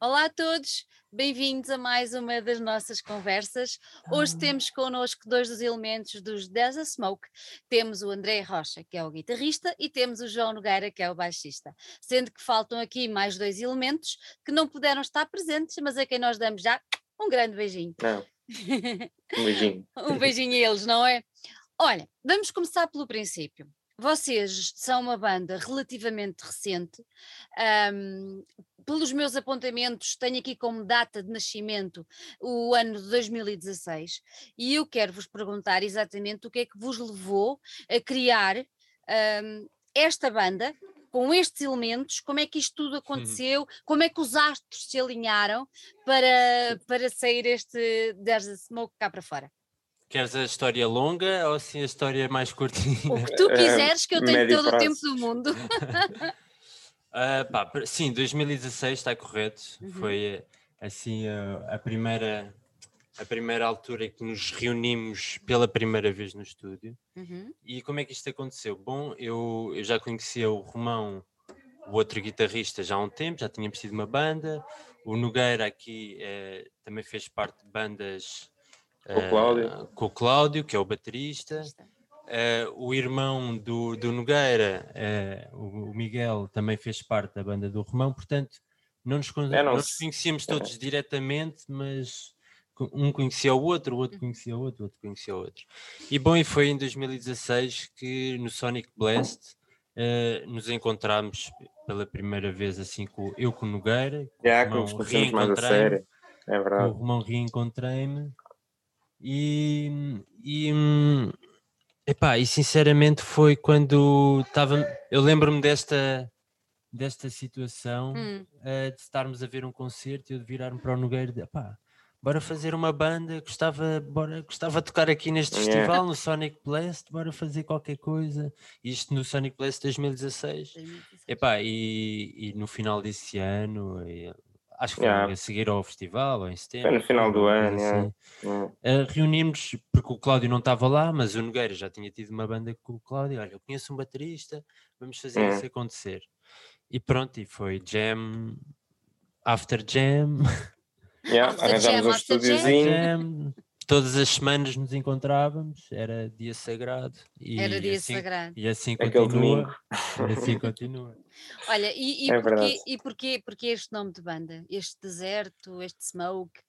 Olá a todos, bem-vindos a mais uma das nossas conversas. Hoje Ah. temos connosco dois dos elementos dos Desert Smoke. Temos o André Rocha, que é o guitarrista, e temos o João Nogueira, que é o baixista. Sendo que faltam aqui mais dois elementos que não puderam estar presentes, mas a quem nós damos já um grande beijinho. Não, um beijinho. um beijinho a eles, não é? Olha, vamos começar pelo princípio. Vocês são uma banda relativamente recente. ahm, pelos meus apontamentos, tenho aqui como data de nascimento o ano de 2016 e eu quero vos perguntar exatamente o que é que vos levou a criar ahm, esta banda com estes elementos, como é que isto tudo aconteceu, como é que os astros se alinharam para, para sair este There's a Smoke cá para fora. Queres a história longa ou assim a história mais curtinha? O que tu Eh, quiseres, que eu tenho médio todo o tempo do mundo. Ah, pá, sim, 2016 está correto. Uhum. Foi eh, assim a, a primeira a primeira altura em que nos reunimos pela primeira vez no estúdio. Uhum, E como é que isto aconteceu? Bom, eu, eu já conhecia o Romão, o outro guitarrista, já há um tempo, já tínhamos tido uma banda. O Nogueira aqui eh, também fez parte de bandas Com o eh, Cláudio. com o Cláudio, que é o baterista. Eh, o irmão do, do Nogueira, eh, o, o Miguel, também fez parte da banda do Romão, portanto, não nos, É, não nos conhecíamos todos diretamente, mas um conhecia o outro, o outro conhecia o outro, o outro conhecia o outro. E bom, e foi em 2016 que no Sonic Blast eh, nos encontramos pela primeira vez assim com eu com o Nogueira, com Já o que Romão, nos conhecemos mais a reencontrei-me, sério. É com o verdade. Romão reencontrei-me e, e, hum, epá, e sinceramente foi quando estava. Eu lembro-me desta, desta situação Hum, eh, de estarmos a ver um concerto e eu de virar-me para o Nogueira e de, epá, bora fazer uma banda, gostava, bora, gostava de tocar aqui neste Yeah. festival, no Sonic Blast, bora fazer qualquer coisa. Isto no Sonic Blast 2016. 2016. Epá, e, e no final desse ano, e- acho que foi Yeah. a seguir ao festival, ou em setembro. Foi no final do ano, coisa yeah. assim. Hum. Uh, reunimos, porque o Cláudio não estava lá, mas o Nogueira já tinha tido uma banda com o Cláudio. Olha, eu conheço um baterista, vamos fazer É. isso acontecer. E pronto, e foi jam, after jam, Yeah, After Arranjámos jam, um after jam. estúdiozinho. Todas as semanas nos encontrávamos, era dia sagrado. E Era dia assim, sagrado. E assim Aquele continua. E assim continua. Olha, e, e É porquê, e porquê, porquê este nome de banda? Este deserto, este smoke?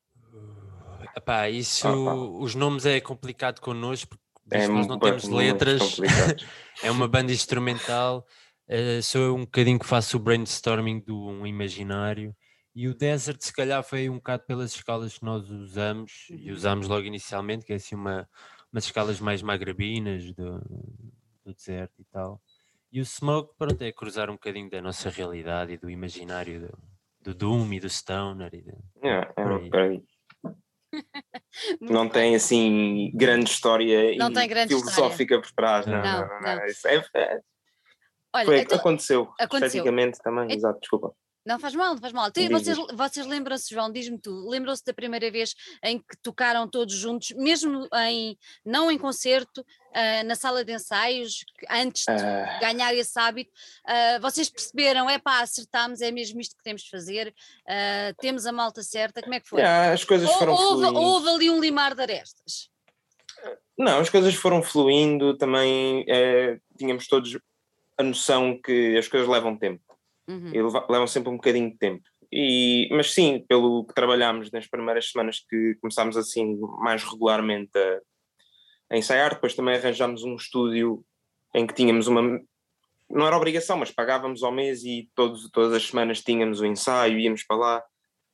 Epá, isso, Opa. os nomes é complicado connosco, porque É nós não temos letras, é uma banda instrumental, eh, sou eu um bocadinho que faço o brainstorming do um imaginário, e o Desert se calhar foi um bocado pelas escalas que nós usamos, e Uhum. usámos logo inicialmente, que é assim uma, umas escalas mais magrebinas do, do deserto e tal. E o Smoke, pronto, é cruzar um bocadinho da nossa realidade e do imaginário do, do Doom e do Stoner. E do- Yeah, é, aí. Muito Não bem. tem assim grande história Não tem grande filosófica por trás. Não, Não, não, não, não. não. Isso é, é- Olha, foi, então- aconteceu. aconteceu. Também, exato, desculpa. Não faz mal, não faz mal. Então, vocês vocês lembram-se, João, diz-me tu, lembram-se da primeira vez em que tocaram todos juntos, mesmo em, não em concerto, ah, na sala de ensaios, antes de Ah, ganhar esse hábito, ah, vocês perceberam, é pá, acertámos, é mesmo isto que temos de fazer, temos a malta certa, como é que foi? yeah, as coisas Ou- foram houve, fluindo. houve ali um limar de arestas. Não, as coisas foram fluindo, também eh, tínhamos todos a noção que as coisas levam tempo. Uhum. e leva- levam sempre um bocadinho de tempo. E, mas sim, pelo que trabalhámos nas primeiras semanas que começámos assim mais regularmente a, a ensaiar, depois também arranjámos um estúdio em que tínhamos uma. Não era obrigação, mas pagávamos ao mês e todos, todas as semanas tínhamos o ensaio, íamos para lá,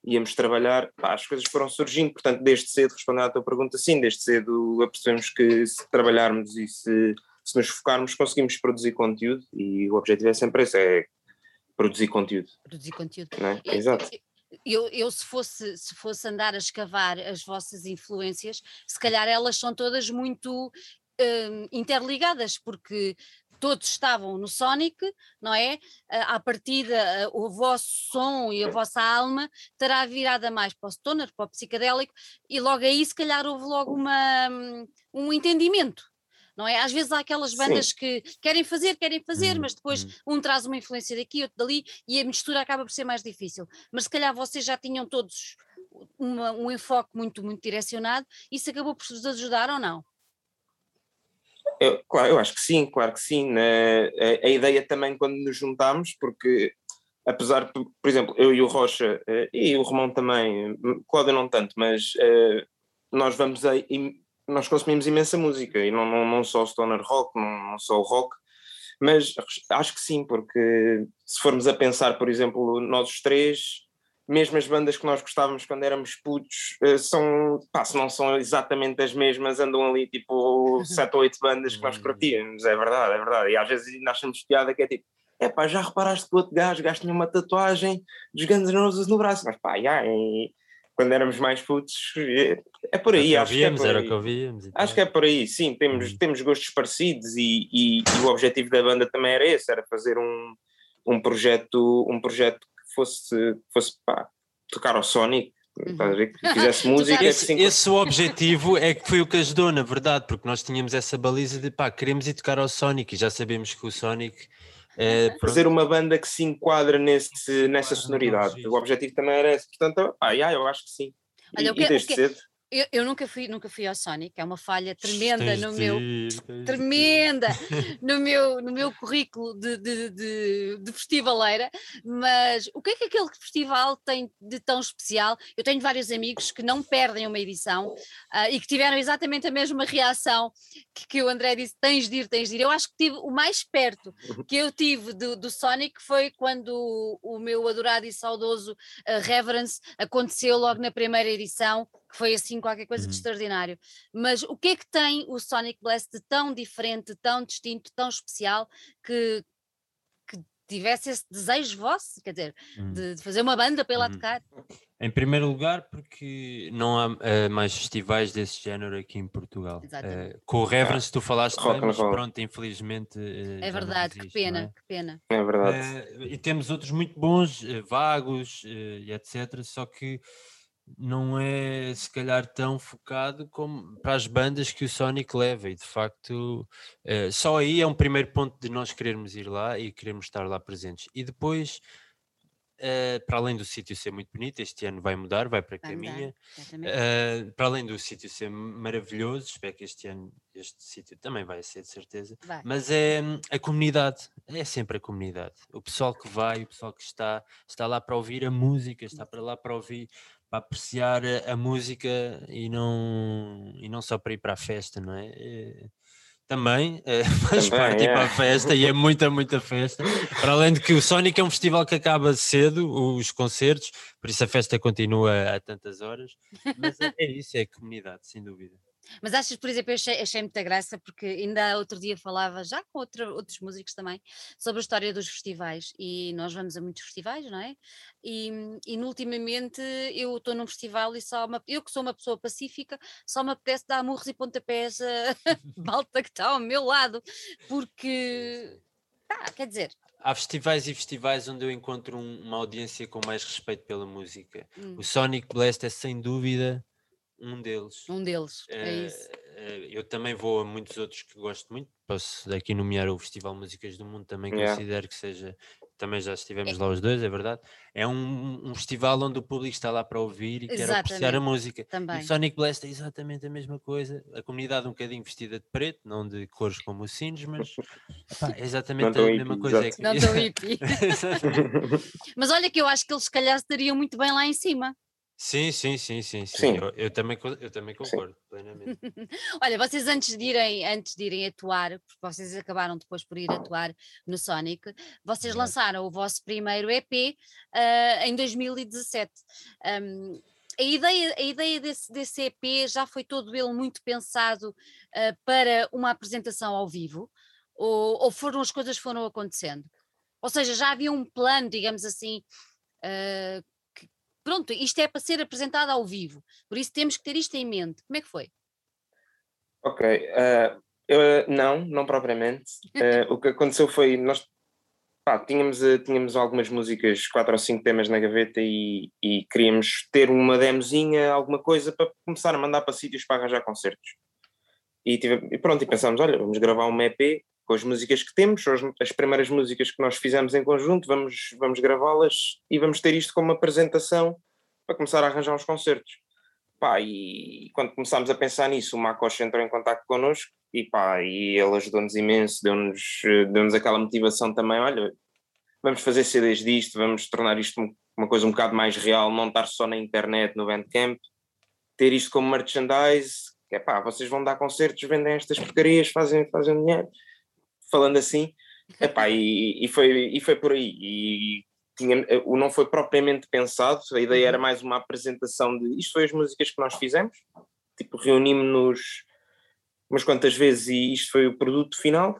íamos trabalhar. Pá, as coisas foram surgindo, portanto, desde cedo, respondendo à tua pergunta, sim, desde cedo apercebemos que se trabalharmos e se, se nos focarmos, conseguimos produzir conteúdo e o objetivo é sempre esse, é produzir conteúdo. Produzir conteúdo. É? Eu- Exato. Eu, eu se, fosse, se fosse andar a escavar as vossas influências, se calhar elas são todas muito hum, interligadas, porque todos estavam no Sonic, não é? À partida, o vosso som e a vossa alma terá virada mais para o stoner, para o psicadélico, e logo aí se calhar houve logo uma, hum, um entendimento. Não é? Às vezes há aquelas bandas Sim. que querem fazer, querem fazer, hum, mas depois hum. um traz uma influência daqui, outro dali, e a mistura acaba por ser mais difícil. Mas se calhar vocês já tinham todos uma, um enfoque muito, muito direcionado, isso acabou por vos ajudar ou não? Eu, claro, eu acho que sim, claro que sim. Né? A, a, ideia também quando nos juntámos, porque apesar, por, por exemplo, eu e o Rocha, uh, e o Romão também, Cláudio não tanto, mas uh, nós vamos a, nós consumimos imensa música, e não, não, não só o stoner rock, não, não só o rock, mas acho que sim, porque se formos a pensar, por exemplo, nós os três, mesmo as bandas que nós gostávamos quando éramos putos, eh, são, pá, se não são exatamente as mesmas, andam ali tipo sete ou oito bandas que nós curtíamos, é verdade, é verdade. E às vezes ainda achamos piada que é tipo, é pá, já reparaste que o outro gajo, gajo tinha uma tatuagem dos Guns N' Roses no braço, mas pá, já, e, quando éramos mais putos, é, é por aí, acho víamos, que é por aí. que ouvíamos. Acho que é por aí, sim, temos, uhum. temos gostos parecidos e, e, e, o objetivo da banda também era esse, era fazer um, um projeto, um projeto que fosse, fosse pá, tocar ao Sonic, uhum. que fizesse música. esse, assim, esse o objetivo é que foi o que ajudou, na verdade, porque nós tínhamos essa baliza de pá, queremos ir tocar ao Sonic e já sabemos que o Sonic. É, fazer uma banda que se enquadra nesse, nessa sonoridade. O objetivo também era esse. Portanto, ah, yeah, eu acho que sim. Olha, e, o que, e desde o que, cedo. Eu, eu, nunca fui, nunca fui ao Sonic, é uma falha tremenda no meu tremenda no meu, no meu currículo de, de, de, de, festivaleira, mas o que é que aquele festival tem de tão especial? Eu tenho vários amigos que não perdem uma edição uh, e que tiveram exatamente a mesma reação que, que, o André disse: tens de ir, tens de ir. Eu acho que tive o mais perto uhum. que eu tive do, do Sonic foi quando o, o meu adorado e saudoso uh, Reverence aconteceu logo na primeira edição que foi assim qualquer coisa uhum. de extraordinário. Mas o que é que tem o Sonic Blast de tão diferente, tão distinto, tão especial que, que tivesse esse desejo vosso, quer dizer, uhum. de, de, fazer uma banda para ir lá uhum. tocar? Em primeiro lugar, porque não há uh, mais festivais desse género aqui em Portugal. Uh, com o Reverence, tu falaste bem, mas pronto, infelizmente. Uh, é verdade, existe, que pena, é? que pena. É verdade. e temos outros muito bons, vagos e etc. Só que não é se calhar tão focado como para as bandas que o Sonic leva e de facto uh, só aí é um primeiro ponto de nós querermos ir lá e queremos estar lá presentes. E depois uh, para além do sítio ser muito bonito este ano vai mudar, vai para a caminha uh, para além do sítio ser maravilhoso espero que este ano este sítio também vai ser de certeza vai. mas é a comunidade é sempre a comunidade. O pessoal que vai, o pessoal que está está lá para ouvir a música está para lá para ouvir para apreciar a, música e não, e não só para ir para a festa, não é? Eh, também é, faz Também, parte é. para a festa e é muita, muita festa. Para além de que o Sonic é um festival que acaba cedo, os concertos, por isso a festa continua a tantas horas. Mas é, é isso, é a comunidade, sem dúvida. Mas achas, por exemplo, eu achei, achei muita graça, porque ainda outro dia falava, já com outra, outros músicos também, sobre a história dos festivais. E nós vamos a muitos festivais, não é? E, e ultimamente eu estou num festival e só uma, eu que sou uma pessoa pacífica, só me apetece dar murros e pontapés a malta que está ao meu lado, porque, tá, quer dizer, há festivais e festivais onde eu encontro um, uma audiência com mais respeito pela música. Hum. O Sonic Blast é sem dúvida um deles. Um deles, é, é isso. Eh, eu também vou a muitos outros que gosto muito. Posso aqui nomear o Festival Músicas do Mundo, também yeah. considero que seja. Também já estivemos é. lá os dois, é verdade. É um, um, festival onde o público está lá para ouvir e exatamente. quer apreciar a música. Também. o Sonic Blast é exatamente a mesma coisa. A comunidade um bocadinho vestida de preto, não de cores como os sinos, mas epá, é exatamente a mesma coisa. É que... Não estou hippie. mas olha que eu acho que eles se calhar estariam muito bem lá em cima. Sim, sim, sim, sim, sim. Sim. Eu, eu também, eu também concordo plenamente. Olha, vocês antes de irem, antes de irem atuar, porque vocês acabaram depois por ir atuar no Sonic, vocês lançaram o vosso primeiro EP uh, em 2017. Um, a ideia, a ideia desse, desse EP já foi todo ele muito pensado uh, para uma apresentação ao vivo, ou, ou foram as coisas foram acontecendo? Ou seja, já havia um plano, digamos assim, uh, pronto, isto é para ser apresentado ao vivo, por isso temos que ter isto em mente. Como é que foi? Ok, uh, eu, não, não propriamente. Uh, o que aconteceu foi, nós pá, tínhamos, tínhamos algumas músicas, quatro ou cinco temas na gaveta e, e queríamos ter uma demozinha, alguma coisa para começar a mandar para sítios para arranjar concertos. E, tive, e pronto, e pensámos, olha, vamos gravar uma EP com as músicas que temos, as, as primeiras músicas que nós fizemos em conjunto, vamos, vamos gravá-las e vamos ter isto como apresentação para começar a arranjar uns concertos. Pá, e quando começámos a pensar nisso, o Macoche entrou em contato connosco e pá, e ele ajudou-nos imenso, deu-nos deu aquela motivação também, olha, vamos fazer CDs disto, vamos tornar isto uma coisa um bocado mais real, não estar só na internet, no Bandcamp, ter isto como merchandise, que é pá, vocês vão dar concertos, vendem estas porcarias, fazem, fazem dinheiro, falando assim, epá, e, e, foi, e foi por aí, e tinha, o não foi propriamente pensado, a ideia era uhum. mais uma apresentação de isto foi as músicas que nós fizemos, tipo reunimos-nos umas quantas vezes e isto foi o produto final,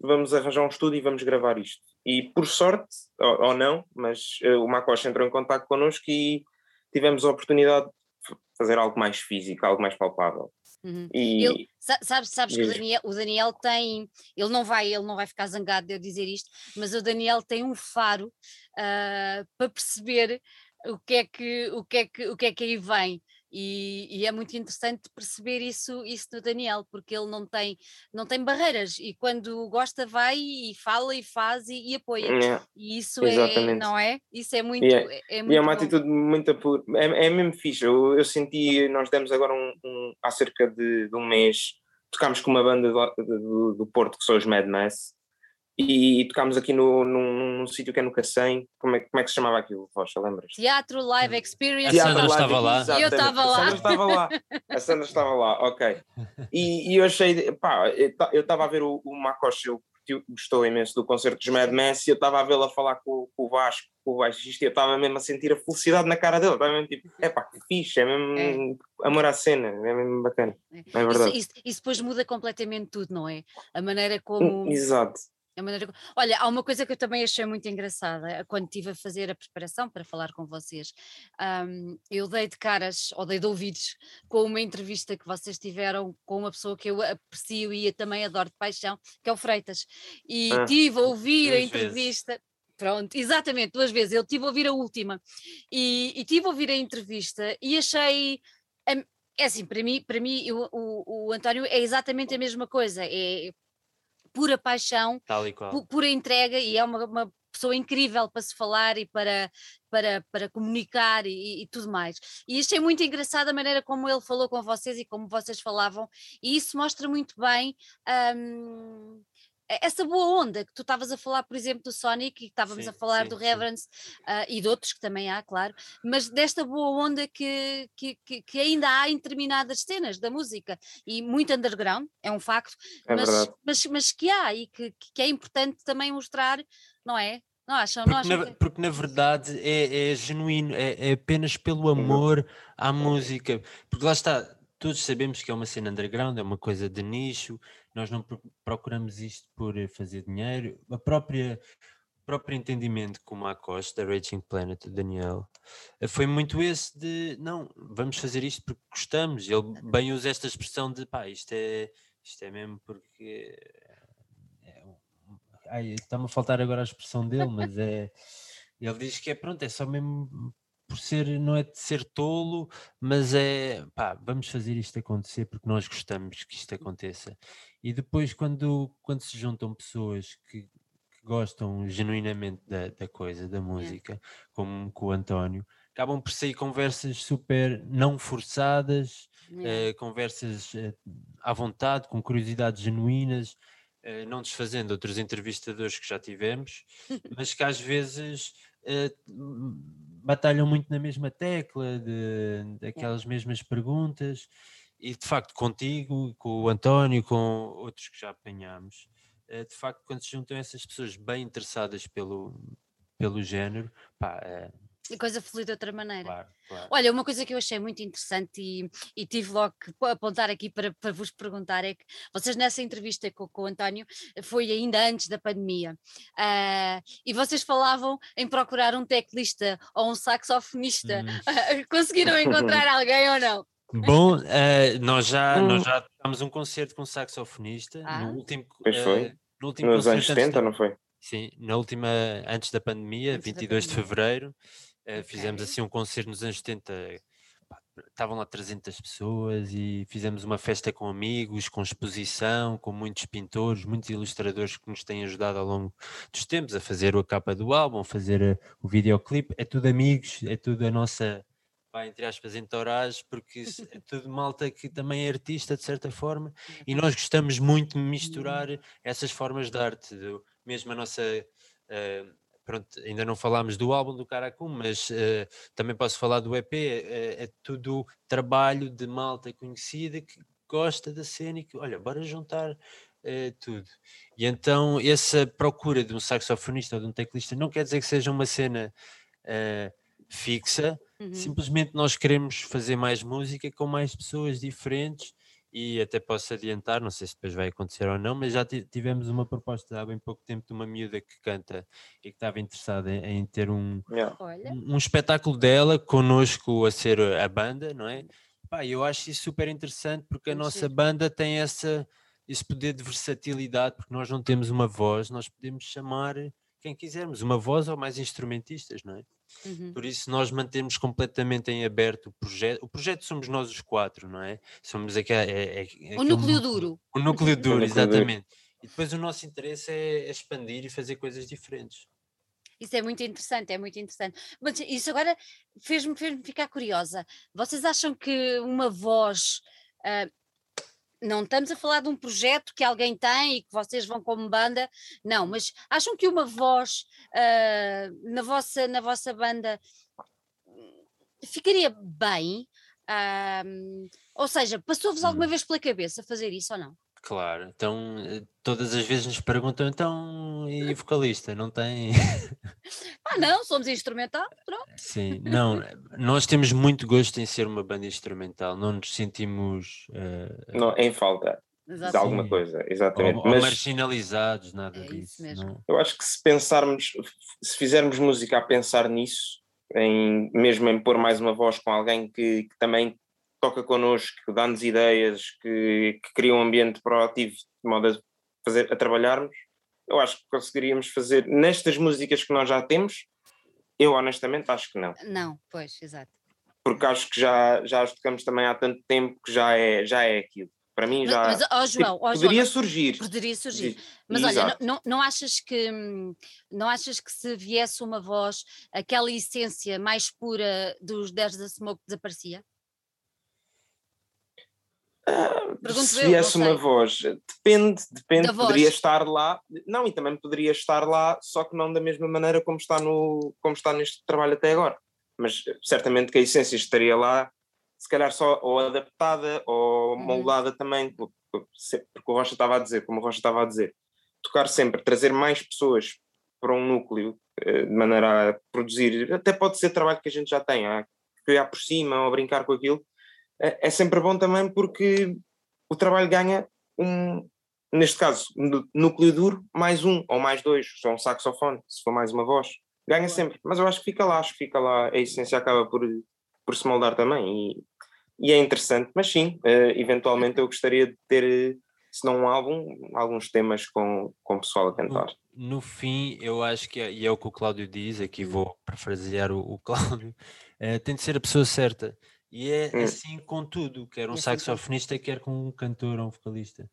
vamos arranjar um estúdio e vamos gravar isto. E por sorte, ou, ou não, mas uh, o Macoche entrou em contato connosco e tivemos a oportunidade de fazer algo mais físico, algo mais palpável. Uhum. E, ele, sabes, sabes que o Daniel, o Daniel tem, ele não vai, ele não vai ficar zangado de eu dizer isto, mas o Daniel tem um faro uh, para perceber o que é que o que é que o que é que aí vem e, e, é muito interessante perceber isso, isso no Daniel, porque ele não tem, não tem barreiras e quando gosta vai e fala e faz e, e apoia. É, e isso exatamente. é, não é? Isso é muito. E é, é, muito e é uma bom. atitude muito é, é mesmo fixe. Eu, eu, senti, nós demos agora um, um há cerca de, de, um mês, tocámos com uma banda do, do, do Porto que são os Mad Mass e tocámos aqui no, num, num sítio que é no Cacém. Como é, como é que se chamava aquilo, Rocha? Lembras? Teatro Live Experience. A Sandra estava lá. E eu estava lá. A Sandra estava lá. A Sandra estava lá, ok. E, e eu achei, pá, eu estava a ver o, o Macoche, eu gostou imenso do concerto dos Mad Max e eu estava a vê-la falar com, com, o Vasco, com o baixista, e eu estava mesmo a sentir a felicidade na cara dele. Estava mesmo tipo, é pá, que fixe, é mesmo é. amor à cena, é mesmo bacana. É, é verdade. Isso, isso, isso depois muda completamente tudo, não é? A maneira como. Exato a maneira... Olha, há uma coisa que eu também achei muito engraçada eh, quando estive a fazer a preparação para falar com vocês. Um, eu dei de caras, ou dei de ouvidos, com uma entrevista que vocês tiveram com uma pessoa que eu aprecio e também adoro de paixão, que é o Freitas. E ah, tive a ouvir a entrevista. Vezes. Pronto, exatamente, duas vezes. Eu tive a ouvir a última e, e tive a ouvir a entrevista e achei. É assim, para mim, para mim o, o, o António é exatamente a mesma coisa. É, pura paixão, pu pura entrega e é uma, uma, pessoa incrível para se falar e para, para, para comunicar e, e, tudo mais. E achei muito engraçada a maneira como ele falou com vocês e como vocês falavam, e isso mostra muito bem. Um, essa boa onda que tu estavas a falar, por exemplo, do Sonic, e estávamos sim, a falar sim, do Reverence uh, e de outros que também há, claro, mas desta boa onda que, que, que, ainda há em determinadas cenas da música e muito underground, é um facto, é mas, mas, mas, que há e que, que é importante também mostrar, não é? Não acham, porque, não acham na, que... porque na verdade é, é genuíno, é, é, apenas pelo amor à música, porque lá está, todos sabemos que é uma cena underground, é uma coisa de nicho, nós não procuramos isto por eh, fazer dinheiro. A própria o próprio entendimento com a Costa, da Raging Planet, do Daniel, eh, foi muito esse de não, vamos fazer isto porque gostamos. Ele bem usa esta expressão de pá, isto é, isto é mesmo porque é, ai, está-me a faltar agora a expressão dele, mas é ele diz que é pronto, é só mesmo por ser, não é de ser tolo, mas é pá, vamos fazer isto acontecer porque nós gostamos que isto aconteça. E depois, quando, quando se juntam pessoas que, que gostam genuinamente da, da coisa, da música, como com o António, acabam por sair conversas super não forçadas, uh, conversas uh, à vontade, com curiosidades genuínas, uh, não desfazendo outros entrevistadores que já tivemos, mas que às vezes batalham muito na mesma tecla, de, daquelas mesmas perguntas e de facto contigo, com o António, com outros que já apanhámos, eh, de facto quando se juntam essas pessoas bem interessadas pelo, pelo género, pá, é, a coisa flui de outra maneira. Claro, claro. Olha, uma coisa que eu achei muito interessante e, e tive logo que apontar aqui para, para vos perguntar é que vocês nessa entrevista com, com o António foi ainda antes da pandemia uh, e vocês falavam em procurar um teclista ou um saxofonista. Hum. Conseguiram encontrar alguém ou não? Bom, uh, nós já hum. nós já tivemos um concerto com um saxofonista ah. no último. Pois foi. Uh, no último Nos anos 70, não foi? Sim, na última, antes da pandemia, antes 22 da pandemia. de fevereiro, uh, okay. fizemos assim um concerto nos anos 70, pá, estavam lá 300 pessoas e fizemos uma festa com amigos, com exposição, com muitos pintores, muitos ilustradores que nos têm ajudado ao longo dos tempos a fazer a capa do álbum, a fazer eh, o videoclipe. É tudo amigos, é tudo a nossa, vai, entre aspas, entourage, porque é tudo malta que também é artista de certa forma e nós gostamos muito de misturar essas formas de arte, do, mesmo a nossa. Uh, pronto, ainda não falámos do álbum do Caracum, mas uh, também posso falar do EP, é, é, tudo trabalho de malta conhecida que gosta da cena e que, olha, bora juntar uh, tudo. E então essa procura de um saxofonista ou de um teclista não quer dizer que seja uma cena uh, fixa, uhum. simplesmente nós queremos fazer mais música com mais pessoas diferentes e até posso adiantar, não sei se depois vai acontecer ou não, mas já tivemos uma proposta há bem pouco tempo de uma miúda que canta e que estava interessada em, em ter um, yeah. um, um, espetáculo dela connosco a ser a banda, não é? Pá, eu acho isso super interessante porque a nossa banda tem essa, esse poder de versatilidade, porque nós não temos uma voz, nós podemos chamar quem quisermos, uma voz ou mais instrumentistas, não é? Uhum. Por isso nós mantemos completamente em aberto o projeto. O projeto somos nós os quatro, não é? Somos aqui, é, é, é o núcleo duro. O núcleo duro, exatamente. E depois o nosso interesse é expandir e fazer coisas diferentes. Isso é muito interessante, é muito interessante. Mas isso agora fez-me fez ficar curiosa. Vocês acham que uma voz uh, não estamos a falar de um projeto que alguém tem e que vocês vão como banda, não, mas acham que uma voz uh, na, vossa, na vossa banda ficaria bem? Uh, ou seja, passou-vos alguma hum. vez pela cabeça fazer isso ou não? Claro, então eh, todas as vezes nos perguntam, então, e vocalista, não tem? ah não, somos instrumental, pronto. Sim, não, nós temos muito gosto em ser uma banda instrumental, não nos sentimos... Uh, não, em falta Exato. de alguma coisa, exatamente. Ou, ou Mas, marginalizados, nada é disso. Eu acho que se pensarmos, se fizermos música a pensar nisso, em, mesmo em pôr mais uma voz com alguém que, que também toca connosco, que dá-nos ideias, que, que, cria um ambiente proativo de modo a, fazer, a trabalharmos, eu acho que conseguiríamos fazer nestas músicas que nós já temos. Eu honestamente acho que não. Não, pois, exato. Porque acho que já, já as tocamos também há tanto tempo que já é, já é aquilo. Para mim já. Mas, oh, João, oh, poderia João, surgir. Poderia surgir. Mas Exato. olha, não, não, achas que não achas que se viesse uma voz, aquela essência mais pura dos 10 da Smoke desaparecia? Se viesse uma voz, depende, depende, da poderia voz. estar lá, não, e também poderia estar lá, só que não da mesma maneira como está, no, como está neste trabalho até agora. Mas certamente que a essência estaria lá, se calhar só ou adaptada ou uhum. moldada também, porque, o Rocha estava a dizer, como o Rocha estava a dizer, tocar sempre, trazer mais pessoas para um núcleo, eh, de maneira a produzir, até pode ser trabalho que a gente já tem, a criar por cima ou brincar com aquilo, é, é sempre bom também porque o trabalho ganha um, neste caso, núcleo duro, mais um ou mais dois, só um saxofone, se for mais uma voz, ganha sempre. Mas eu acho que fica lá, acho que fica lá, a essência acaba por, por se moldar também e, e é interessante, mas sim, uh, eventualmente eu gostaria de ter, se não um álbum, alguns temas com, com o pessoal a cantar. No, no fim, eu acho que, é, e é o que o Cláudio diz, aqui vou parafrasear o, o Cláudio, uh, tem de ser a pessoa certa. E é hum. assim com tudo, quer um saxofonista, quer com um cantor ou um vocalista.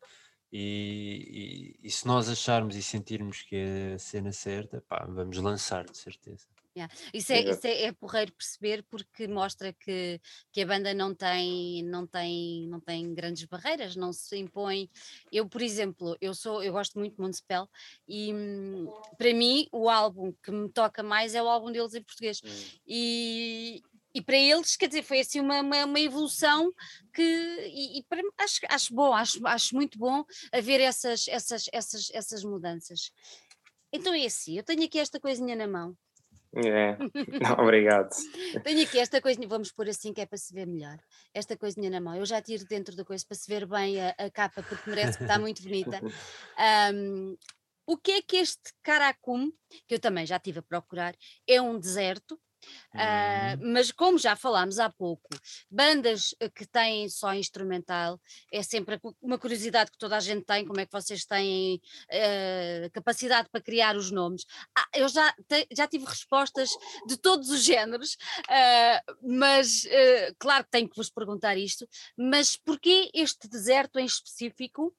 E, e, e, se nós acharmos e sentirmos que é a cena certa, pá, vamos lançar, de certeza. Yeah. Isso, é, isso é, é porreiro perceber porque mostra que, que a banda não tem, não, tem, não tem grandes barreiras, não se impõe. Eu, por exemplo, eu sou eu gosto muito de Municipal e hum, para mim o álbum que me toca mais é o álbum deles em português. Hum. E, e para eles, quer dizer, foi assim uma, uma, uma evolução que, e, e para, acho, acho bom, acho, acho muito bom haver essas, essas, essas, essas mudanças. Então é assim, eu tenho aqui esta coisinha na mão. É, não, obrigado. tenho aqui esta coisinha, vamos pôr assim que é para se ver melhor. Esta coisinha na mão, eu já tiro dentro da coisa para se ver bem a, a capa, porque merece que está muito bonita. Um, o que é que este Caracum, que eu também já estive a procurar, é um deserto, Uh, mas como já falámos há pouco, bandas eh, que têm só instrumental é sempre uma curiosidade que toda a gente tem, como é que vocês têm uh, capacidade para criar os nomes. Ah, eu já, te, já tive respostas de todos os géneros, uh, mas claro que tenho que vos perguntar isto, mas porquê este deserto em específico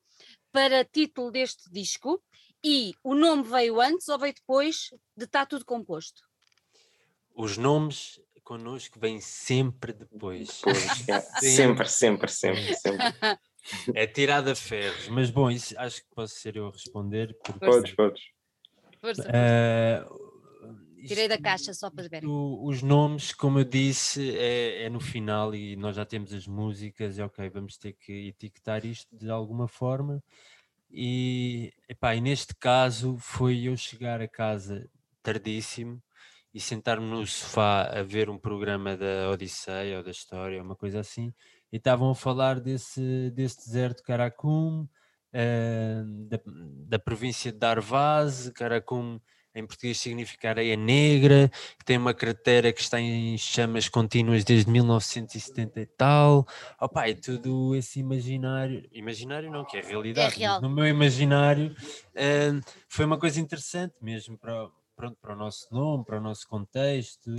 para título deste disco? E o nome veio antes ou veio depois de estar tudo composto? Os nomes connosco vêm sempre depois. Depois, é. sempre, sempre, sempre, sempre. É tirada a ferros, mas bom, isso acho que posso ser eu a responder. Porque, podes, podes. Força, uh, Tirei da caixa só para ver. os nomes, como eu disse, é, é, no final e nós já temos as músicas, é ok, vamos ter que etiquetar isto de alguma forma. E, epá, e neste caso foi eu chegar a casa tardíssimo e sentar-me no sofá a ver um programa da Odisseia ou da História, uma coisa assim, e estavam a falar desse, desse deserto Karakum, uh, da, da província de Darvaz, Karakum em português significa areia negra, que tem uma cratera que está em chamas contínuas desde 1970 e tal. Opa, é tudo esse imaginário, imaginário não, que é realidade, é real. no meu imaginário uh, foi uma coisa interessante mesmo para pronto, para o nosso nome, para o nosso contexto,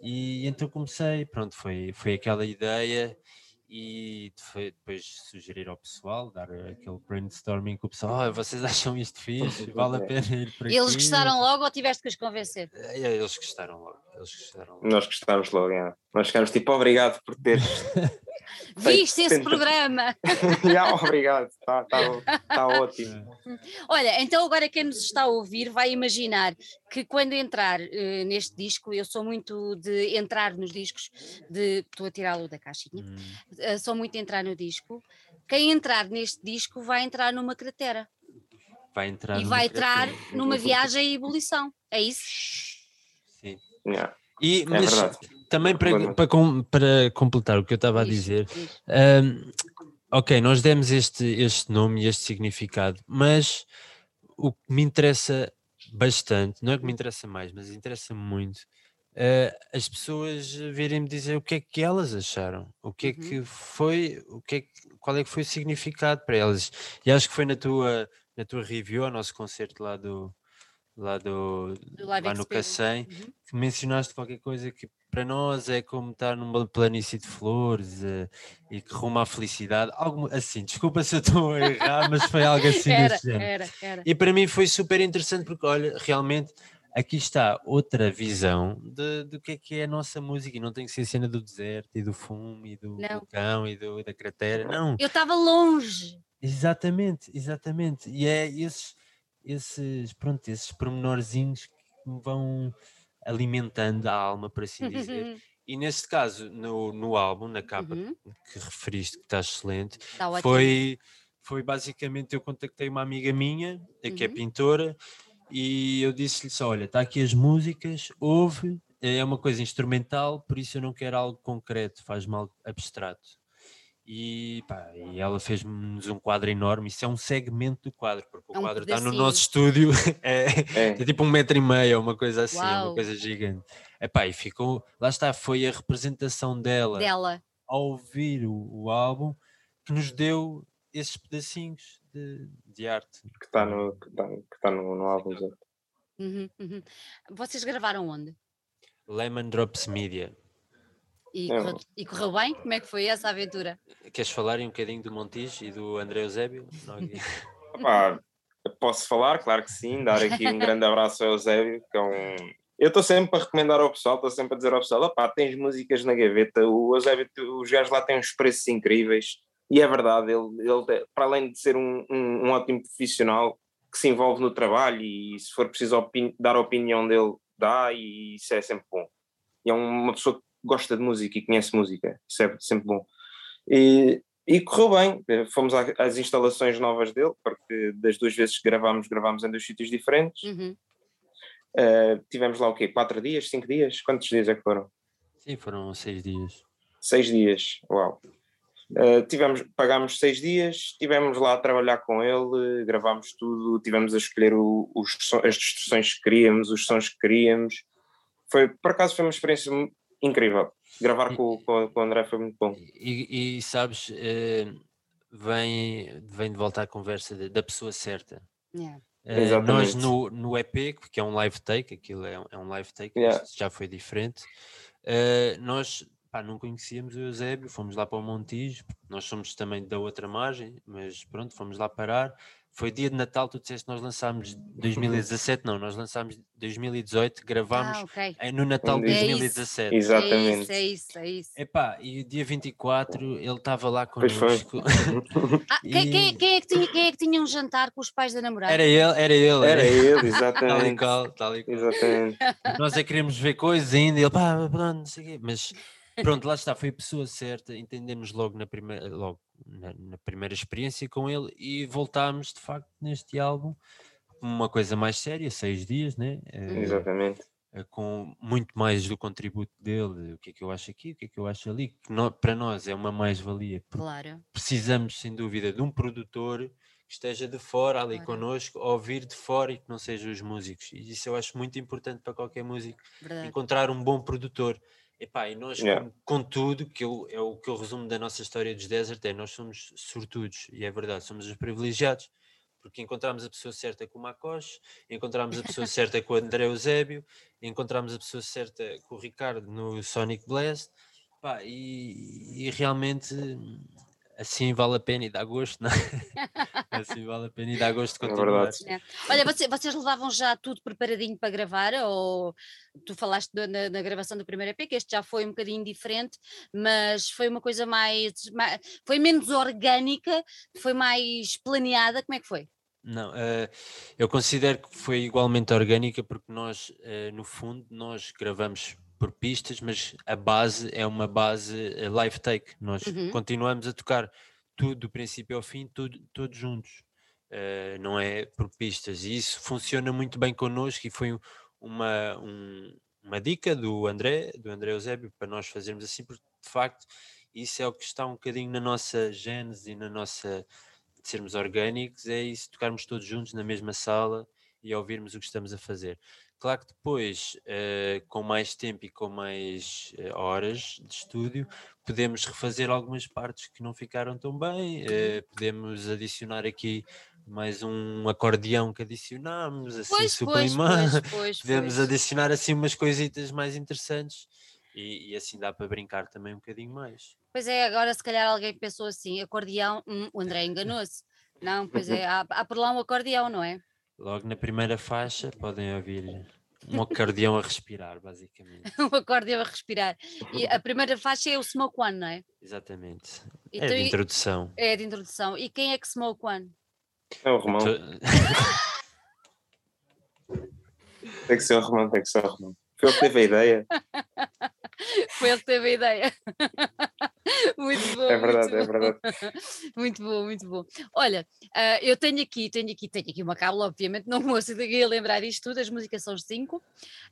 e então comecei, pronto, foi, foi aquela ideia e foi depois sugerir ao pessoal, dar aquele brainstorming com o pessoal, oh, vocês acham isto fixe? Vale a pena ir para Eles gostaram logo ou tiveste que os convencer? É, eles gostaram logo. Eles gostaram logo. Nós gostamos logo, é. Nós ficamos tipo, obrigado por teres Viste esse programa? Já, obrigado, está tá, tá ótimo. Olha, então agora quem nos está a ouvir vai imaginar que quando entrar uh, neste disco, eu sou muito de entrar nos discos, de estou a tirá-lo da caixinha, hum. uh, sou muito de entrar no disco. Quem entrar neste disco vai entrar numa cratera. Vai entrar e vai entrar numa viagem à ebulição. É isso? Sim. Yeah. E, é mas verdade. Também para, para, para, completar o que eu estava a dizer, um, ok, nós demos este, este nome e este significado, mas o que me interessa bastante, não é que me interessa mais, mas interessa muito, uh, as pessoas virem-me dizer o que é que elas acharam, o que é que uhum. foi, o que é que, qual é que foi o significado para elas. E acho que foi na tua, na tua review, ao nosso concerto lá do, lá, do, do lá no Cacém, uhum. que mencionaste qualquer coisa que para nós é como estar numa planície de flores uh, e que rumo à felicidade, algo assim, desculpa se eu estou a errar, mas foi algo assim era, era, era. E para mim foi super interessante porque, olha, realmente aqui está outra visão de, do que é que é a nossa música e não tem que ser a cena do deserto e do fumo e do não. vulcão e do, da cratera, não. Eu estava longe. Exatamente, exatamente. E é esses esses, pronto, esses pormenorzinhos que me vão alimentando a alma, por assim dizer. e neste caso, no, no álbum, na capa uhum. que referiste, que está excelente, tá foi, foi basicamente eu contactei uma amiga minha, uhum. que é uhum. pintora, e eu disse-lhe só: olha, está aqui as músicas, ouve, é uma coisa instrumental, por isso eu não quero algo concreto, faz-me algo abstrato. E, pá, e ela fez-nos um quadro enorme. Isso é um segmento do quadro, porque é um o quadro está no nosso estúdio, é, é. é, tipo um metro e meio, uma coisa assim, Uau. uma coisa gigante. Epá, e ficou, lá está, foi a representação dela, dela. ao ouvir o, o álbum que nos deu esses pedacinhos de, de arte. Que está no, que tá, que tá no, no álbum. Uhum, uhum. Vocês gravaram onde? Lemon Drops Media. E, é. correu, e correu bem? Como é que foi essa aventura? Queres falar um bocadinho do Montijo e do André Eusébio? Opa, posso falar, claro que sim, dar aqui um grande abraço ao Eusébio, que é um... Eu estou sempre a recomendar ao pessoal, estou sempre a dizer ao pessoal, opá, tens músicas na gaveta, o Eusébio, os gajos lá têm uns preços incríveis, e é verdade, ele, ele para além de ser um, um, um ótimo profissional que se envolve no trabalho e se for preciso opini dar a opinião dele, dá, e isso é sempre bom. E é uma pessoa que gosta de música e conhece música, isso é sempre bom. E, e correu bem, fomos às instalações novas dele, porque das duas vezes que gravámos, gravámos em dois sítios diferentes. Uhum. Uh, tivemos lá o quê? Quatro dias? Cinco dias? Quantos dias é que foram? Sim, foram seis dias. Seis dias, uau. Uh, tivemos, pagámos seis dias, estivemos lá a trabalhar com ele, gravámos tudo, tivemos a escolher o, os, as distorções que queríamos, os sons que queríamos, foi, por acaso foi uma experiência incrível. Gravar E- com, com, com o André foi muito bom. E, e sabes, eh, vem, vem de volta à conversa de- da pessoa certa. Yeah. Eh, nós no, no EP, que é um live take, aquilo é, um- é um live take, Yeah. isto já foi diferente. eh, nós pá, não conhecíamos o Eusébio, fomos lá para o Montijo, nós somos também da outra margem, mas pronto, fomos lá parar. Foi dia de Natal, tu disseste que nós lançámos 2017, não, nós lançámos 2018, gravámos Ah, ok. eh, no Natal de É isso. 2017. É Exatamente. isso, é isso, é isso. Epá, e o dia 24 ele estava lá Pois foi. connosco. Ah, quem, quem- quem é que tinha, quem é que tinha um jantar com os pais da namorada? Era ele, era ele. Era ele, Tal e exatamente. qual, tal e qual. Exatamente. Nós é que queremos ver coisas ainda, ele pá, pronto, não sei o quê, mas pronto, lá está, foi a pessoa certa, entendemos logo na primeira, logo na, na primeira experiência com ele e voltámos de facto neste álbum uma coisa mais séria, seis dias, né? Eh, Exatamente. eh, com muito mais do contributo dele, o que é que eu acho aqui, o que é que eu acho ali, que nó- para nós é uma mais-valia, porque Claro. precisamos sem dúvida de um produtor que esteja de fora ali Claro. connosco, a ouvir de fora e que não sejam os músicos. E isso eu acho muito importante para qualquer músico, Verdade. encontrar um bom produtor. Epá, e nós, Yeah. com, com tudo, que eu, é o que eu resumo da nossa história dos Desert, é nós somos sortudos, e é verdade, somos os privilegiados, porque encontramos a pessoa certa com o Macoche, encontramos a pessoa certa com o André Eusébio, encontramos a pessoa certa com o Ricardo no Sonic Blast, pá, e, e realmente assim vale a pena e dá gosto, não é? assim vale a pena e dá gosto de É continuar. verdade. Olha, você- vocês levavam já tudo preparadinho para gravar? Ou tu falaste do- na, na gravação do primeiro EP, que este já foi um bocadinho diferente, mas foi uma coisa mais, ma- foi menos orgânica, foi mais planeada, como é que foi? Não, eh, eu considero que foi igualmente orgânica porque nós, eh, no fundo, nós gravamos por pistas, mas a base é uma base eh, live take. Nós Uhum. continuamos a tocar tudo do princípio ao fim, tudo, todos juntos. Eh, não é por pistas. E isso funciona muito bem connosco e foi um- uma, um- uma dica do André, do André Eusébio, para nós fazermos assim, porque de facto isso é o que está um bocadinho na nossa gênese e na nossa de sermos orgânicos, é isso, tocarmos todos juntos na mesma sala e ouvirmos o que estamos a fazer. Claro que depois, eh, com mais tempo e com mais eh, horas de estúdio, podemos refazer algumas partes que não ficaram tão bem, eh, podemos adicionar aqui mais um acordeão que adicionámos, assim Pois, pois, sublimar, pois, pois, podemos adicionar assim umas coisitas mais interessantes e, e assim dá para brincar também um bocadinho mais. Pois é, agora se calhar alguém pensou assim, acordeão, hum, o André enganou-se. Não, pois é, há, há por lá um acordeão, não é? Logo na primeira faixa podem ouvir um acordeão a respirar, basicamente. Um acordeão a respirar. E a primeira faixa é o Smoke One, não é? Exatamente. Então, é de introdução. É de introdução. E quem é que Smoke One? É o Romão. Tem que ser o Romão, tem que ser o Romão. Foi ele que teve a ideia. Foi ele que teve a ideia. muito bom. É verdade, muito é bom. verdade. Muito bom, muito bom. Olha, ah, eu tenho aqui, tenho aqui, tenho aqui uma cábula, obviamente, não me consegui lembrar isto tudo, as músicas são cinco,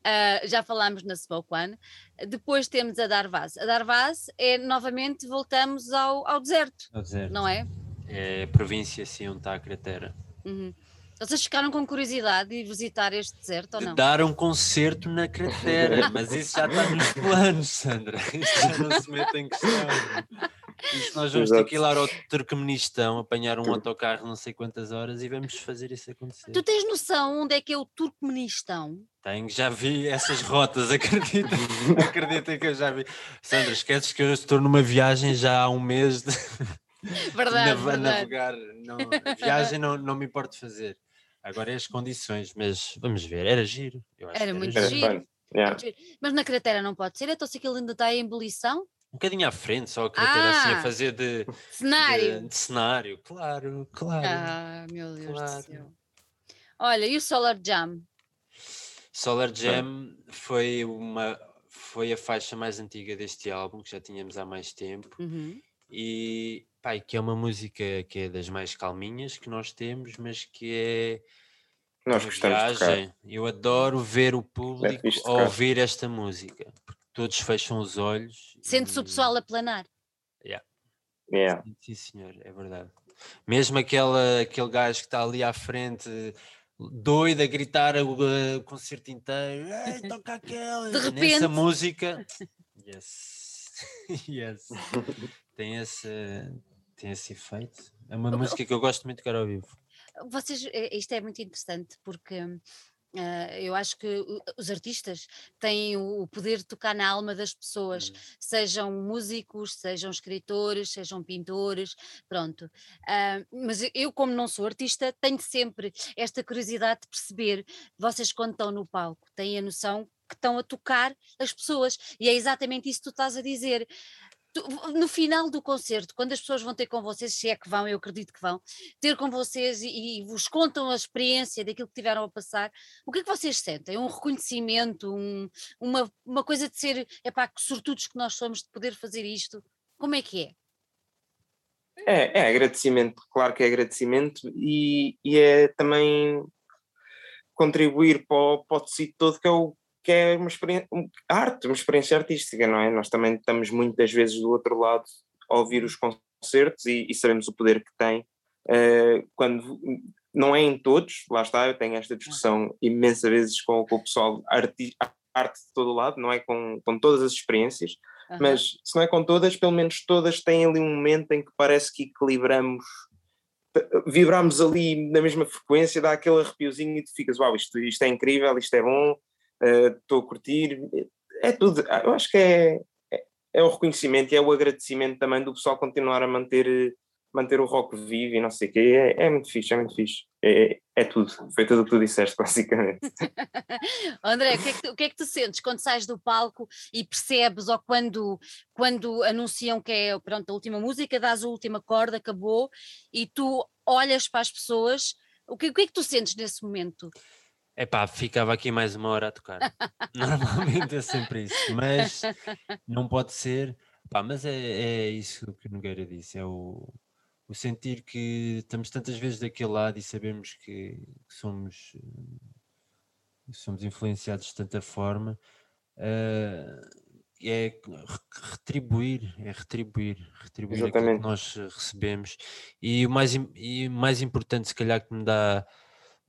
Ah, já falámos na Smoke One, depois temos a Darvaz. A Darvaz é, novamente, voltamos ao, ao deserto, Ao deserto. não é? É a província assim onde está a cratera. Uhum. Vocês ficaram com curiosidade de visitar este deserto ou De não? dar um concerto na cratera, mas isso já está nos planos, Sandra. Isso já não se mete em questão. Isso nós vamos ter Exato. que ir lá ao Turcomenistão, apanhar um autocarro não sei quantas horas e vamos fazer isso acontecer. Tu tens noção onde é que é o Turcomenistão? Tenho, já vi essas rotas, acredita? Acredita que eu já vi. Sandra, esqueces que eu estou numa viagem já há um mês de Verdade, nav- verdade. navegar. Não, viagem não, não me importo fazer. Agora é as condições, mas vamos ver, era giro. Eu acho Era que muito Era giro. fun. Yeah. Mas na cratera não pode ser, então se aquilo ainda está em ebulição? Um bocadinho à frente, só a cratera assim a Ah! fazer de, Cenário! de, de cenário. Claro, claro. Ah, meu Deus Claro. do céu. Olha, e o Solar Jam? Solar Jam foi, uma, foi a faixa mais antiga deste álbum, que já tínhamos há mais tempo. Uhum. e e que é uma música que é das mais calminhas que nós temos, mas que é Nós uma gostamos de tocar. viagem. Eu adoro ver o público fixe a tocar. ouvir esta música, porque todos fecham os olhos. Sente-se o e- pessoal a planar. Yeah. Sim, senhor, é verdade. Mesmo aquela, aquele gajo que está ali à frente doido a gritar o, uh, concerto inteiro, Ei, toca aquela, De repente. nessa música. Yes, yes. Tem esse, tem esse efeito. É uma música que eu gosto muito de ao vivo. Vocês, eh, isto é muito interessante porque ah, eu acho que o- os artistas têm o o poder de tocar na alma das pessoas, Hum. sejam músicos, sejam escritores, sejam pintores, pronto. Ah, mas eu, como não sou artista, tenho sempre esta curiosidade de perceber, vocês quando estão no palco, têm a noção que estão a tocar as pessoas, e é exatamente isso que tu estás a dizer. No final do concerto, quando as pessoas vão ter com vocês, se é que vão, eu acredito que vão, ter com vocês e, e vos contam a experiência daquilo que tiveram a passar, o que é que vocês sentem? Um reconhecimento, um- uma, uma coisa de ser, epá, que sortudos que nós somos de poder fazer isto? Como é que é? É, é agradecimento, claro que é agradecimento e, e é também contribuir para o, para o tecido todo que é, o, que é uma experiência, arte, uma experiência artística, não é? Nós também estamos muitas vezes do outro lado a ouvir os concertos e, e sabemos o poder que tem. eh, quando não é em todos, lá está, eu tenho esta discussão imensa vezes com, com o pessoal, arti, arte de todo lado, não é com, com todas as experiências, Aham. mas se não é com todas, pelo menos todas têm ali um momento em que parece que equilibramos, p- vibramos ali na mesma frequência, dá aquele arrepiozinho e tu ficas, uau, isto, isto é incrível, isto é bom, eh, estou a curtir, é tudo, Ah, eu acho que é, é, é o reconhecimento e é o agradecimento também do pessoal continuar a manter, eh, manter o rock vivo e não sei o quê, é, é muito fixe, é muito fixe, é, é tudo, foi tudo o que tu disseste basicamente. André, o que, é que tu, o que é que tu sentes quando sais do palco e percebes, ou quando, quando anunciam que é pronto, a última música, dás a última corda, acabou, e tu olhas para as pessoas, o que, o que é que tu sentes nesse momento? Epá, ficava aqui mais uma hora a tocar. Normalmente é sempre isso, mas não pode ser. Pá, mas é, é isso que o Nogueira disse, é o, o sentir que estamos tantas vezes daquele lado e sabemos que, que somos, eh, somos influenciados de tanta forma, eh, é re- retribuir, é retribuir, retribuir aquilo que Exatamente. nós recebemos. E o mais, e o mais importante, se calhar, que me dá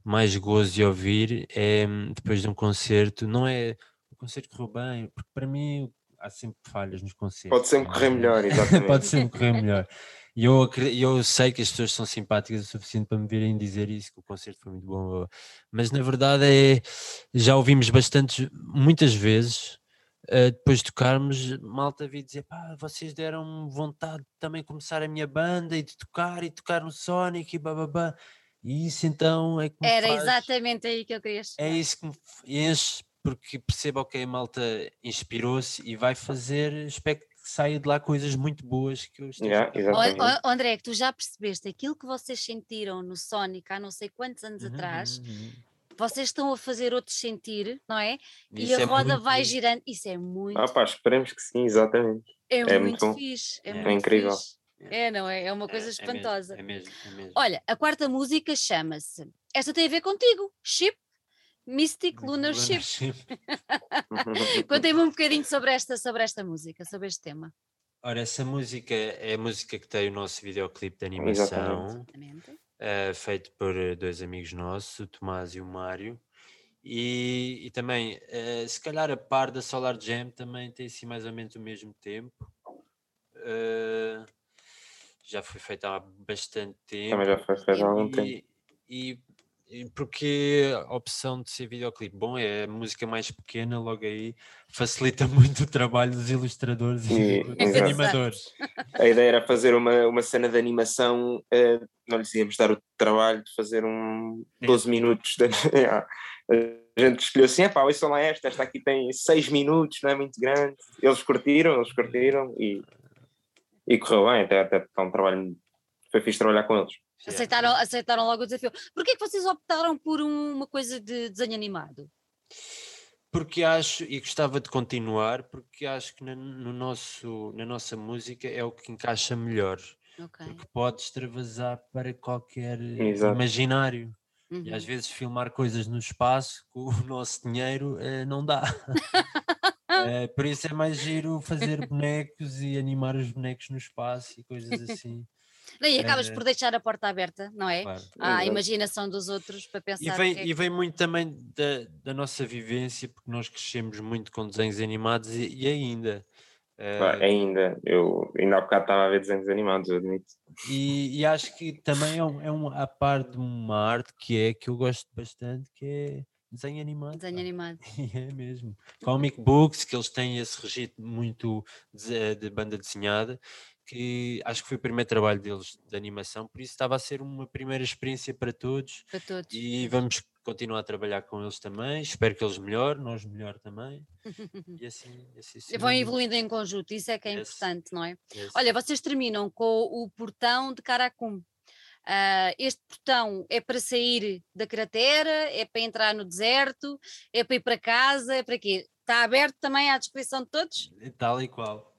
mais gozo de ouvir é depois de um concerto, não é o concerto correu bem, porque para mim há sempre falhas nos concertos. Pode sempre é? correr melhor, exatamente. Pode sempre correr melhor. E eu, eu sei que as pessoas são simpáticas o suficiente para me virem dizer isso, que o concerto foi muito bom. Mas na verdade é, já ouvimos bastante, muitas vezes, eh, depois de tocarmos, malta vir dizer, pá, vocês deram vontade de também começar a minha banda e de tocar e tocar no Sonic e bababá. E isso então é que me Era faz- exatamente aí que eu queria é chegar. isso que me f- enche, porque percebo que a malta inspirou-se e vai fazer, espero que saia de lá coisas muito boas que eu esteja Yeah, exatamente. ó, André, que tu já percebeste aquilo que vocês sentiram no Sonic há não sei quantos anos Uhum, atrás, uhum, uhum. vocês estão a fazer outros sentir, não é? E Isso a é roda vai bom. girando. Isso é muito, Ah pá, esperemos que sim, exatamente. é é muito, muito fixe. É, É muito incrível. fixe. É, não é? É uma coisa É- é mesmo, espantosa. É mesmo, é mesmo. Olha, a quarta música chama-se. Esta tem a ver contigo, Ship, Mystic Lunar Ship. Contem-me um bocadinho sobre esta, sobre esta música, sobre este tema. Ora, essa música é a música que tem o nosso videoclipe de animação, Exatamente. eh, feito por eh, dois amigos nossos, o Tomás e o Mário. E, e também, eh, se calhar a par da Solar Jam também tem assim mais ou menos o mesmo tempo. Eh, já foi feita há bastante tempo. Também já foi feito há algum e, tempo. E, e porque a opção de ser videoclipe, bom, é a música mais pequena, logo aí facilita muito o trabalho dos ilustradores e, E- dos animadores. A ideia era fazer uma, uma cena de animação, eh, não lhes íamos dar o trabalho de fazer um 12 minutos. De. A gente escolheu assim, epá, ouçam lá esta, esta aqui tem 6 minutos, não é muito grande. Eles curtiram, eles curtiram e, e correu bem, até, até está um trabalho, foi fixe trabalhar com eles. Aceitaram, aceitaram logo o desafio. Porquê que vocês optaram por um- uma coisa de desenho animado? Porque acho, e gostava de continuar, porque acho que na, no nosso, na nossa música é o que encaixa melhor. Ok. Porque pode extravasar para qualquer Exato. imaginário. Uhum. E às vezes filmar coisas no espaço com o nosso dinheiro eh, não dá. Eh, por isso é mais giro fazer bonecos e animar os bonecos no espaço e coisas assim. E acabas por deixar a porta aberta, não é? Claro. À Exato. imaginação dos outros para pensar. E o vem, que é e vem muito também da, da nossa vivência, porque nós crescemos muito com desenhos animados e, e ainda. Eh, ainda, eu ainda há bocado estava a ver desenhos animados, eu admito. E, e acho que também é, um, é um, a parte de uma arte que é que eu gosto bastante, que é desenho animado. Desenho pá. animado. É mesmo. Comic books, que eles têm esse registro muito de, de banda desenhada, que acho que foi o primeiro trabalho deles de animação, por isso estava a ser uma primeira experiência para todos Para todos. e vamos continuar a trabalhar com eles também. Espero que eles melhorem, nós melhor também. E assim, assim Vão seguimos. evoluindo em conjunto, isso é que é importante, não é? Olha, vocês terminam com o portão de Caracum. Ah, este portão é para sair da cratera, é para entrar no deserto, é para ir para casa, é para quê? Está aberto também à disposição de todos? Tal e qual.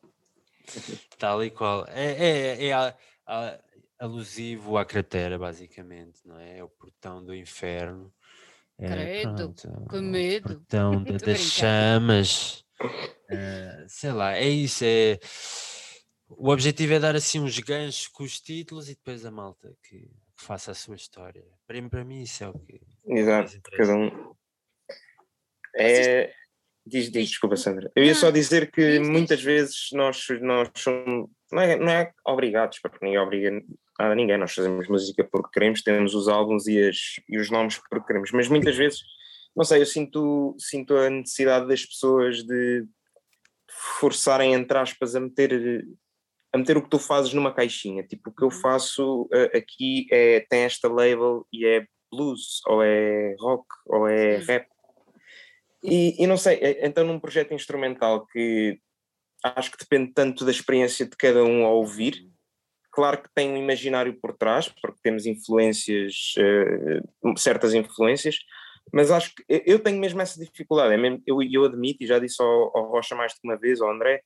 Tal e qual. É, é, é a- a- alusivo à cratera, basicamente, não é? É o portão do inferno. É, Credo, pronto, que o medo. Portão da- Tô das chamas. Eh, sei lá, é isso. É... O objetivo é dar assim uns ganchos com os títulos e depois a malta que, que faça a sua história. Para mim, para mim isso é o que Exato, interessa. cada um. É. Diz, diz, desculpa, Sandra. Eu ia só dizer que muitas vezes nós, nós somos. Não é, não é obrigados, porque ninguém obriga nada a ninguém. Nós fazemos música porque queremos, temos os álbuns e, as, e os nomes porque queremos. Mas muitas vezes, não sei, eu sinto, sinto a necessidade das pessoas de forçarem, entre aspas, a meter, a meter o que tu fazes numa caixinha. Tipo, o que eu faço eh, aqui é, tem esta label e é blues, ou é rock, ou é rap. E, e não sei, eh, então num projeto instrumental que acho que depende tanto da experiência de cada um a ouvir, claro que tem um imaginário por trás, porque temos influências, eh, certas influências, mas acho que eu- tenho mesmo essa dificuldade, é mesmo, eu, eu admito, e já disse ao, ao Rocha mais de uma vez, ao André,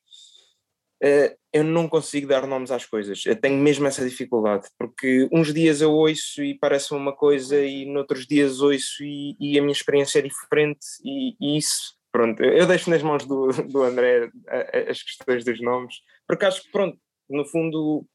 eu não consigo dar nomes às coisas, eu tenho mesmo essa dificuldade, porque uns dias eu ouço e parece uma coisa, e noutros dias ouço e, e a minha experiência é diferente, e, e isso, pronto, eu deixo nas mãos do, do André as questões dos nomes, porque acho que, pronto, no fundo,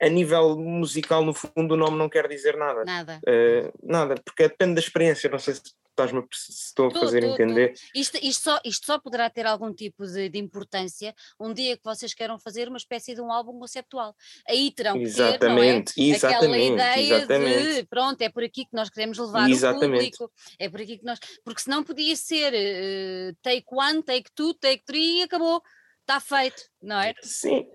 a nível musical, no fundo, o nome não quer dizer nada. Nada. Eh, nada, porque depende da experiência, não sei se estás-me estou a fazer tô. entender. Isto, isto só, isto só poderá ter algum tipo de, de importância um dia que vocês queiram fazer uma espécie de um álbum conceptual. Aí terão que ter, não é? Exatamente, Aquela exatamente, ideia exatamente. de pronto, é por aqui que nós queremos levar Exatamente. o público, é por aqui que nós. Porque senão podia ser eh, take one, take two, take three e acabou. Está feito, não é? Sim,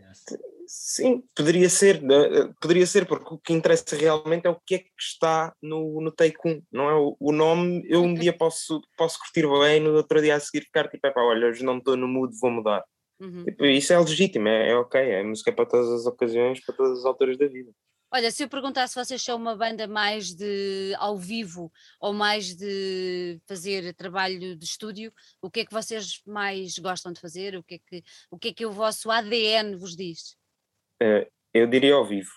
sim, poderia ser, né? poderia ser, porque o que interessa realmente é o que é que está no, no take 1, não é o, o nome, eu um dia posso, posso curtir bem, no outro dia a seguir ficar tipo, epá, olha, hoje não estou no mood, vou mudar. Uhum. Tipo, isso é legítimo, é, é ok, é música para todas as ocasiões, para todas as alturas da vida. Olha, se eu perguntasse se vocês são uma banda mais de ao vivo ou mais de fazer trabalho de estúdio, o que é que vocês mais gostam de fazer? O que é que, o, que, é que o vosso ADN vos diz? Eu diria ao vivo.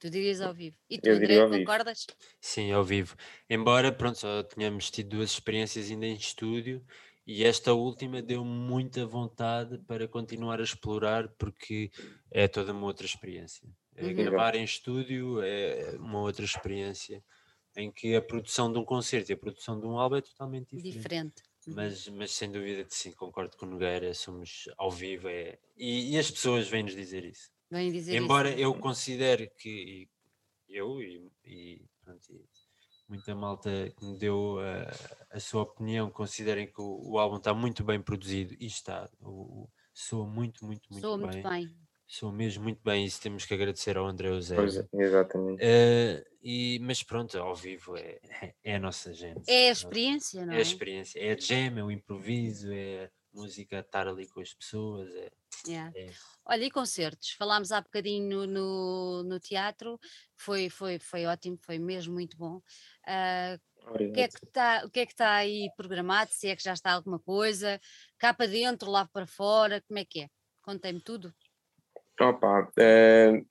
Tu dirias ao vivo. E tu, Eu André, diria ao vivo. concordas? Sim, ao vivo. Embora, pronto, só tínhamos tido duas experiências ainda em estúdio e esta última deu muita vontade para continuar a explorar porque é toda uma outra experiência. É Uhum. Gravar em estúdio é uma outra experiência em que a produção de um concerto e a produção de um álbum é totalmente diferente. Diferente. Uhum. Mas, mas sem dúvida que sim, concordo com o Nogueira, somos ao vivo é, e, e as pessoas vêm-nos dizer isso. Vêm dizer isso. Embora eu considere que e eu e, e, pronto, e muita malta que me deu a, a sua opinião considerem que o, o álbum está muito bem produzido e está, o, o- soa muito, muito, muito Soa bem. muito bem. Soa mesmo muito bem, isso temos que agradecer ao André Pois Eusébio. é, exatamente. Eh, e, mas pronto, ao vivo é, é, é a nossa gente. É a Nós- experiência, não é é? a experiência, é a jam, é o improviso, é música, estar ali com as pessoas. É, Yeah. é- Olha, e concertos? Falámos há bocadinho no, no teatro, foi, foi, foi ótimo, foi mesmo muito bom. Ah, o, que é que está, o que é que está aí programado? Se é que já está alguma coisa? Cá para dentro, lá para fora, como é que é? Contem-me tudo. Opa, eh,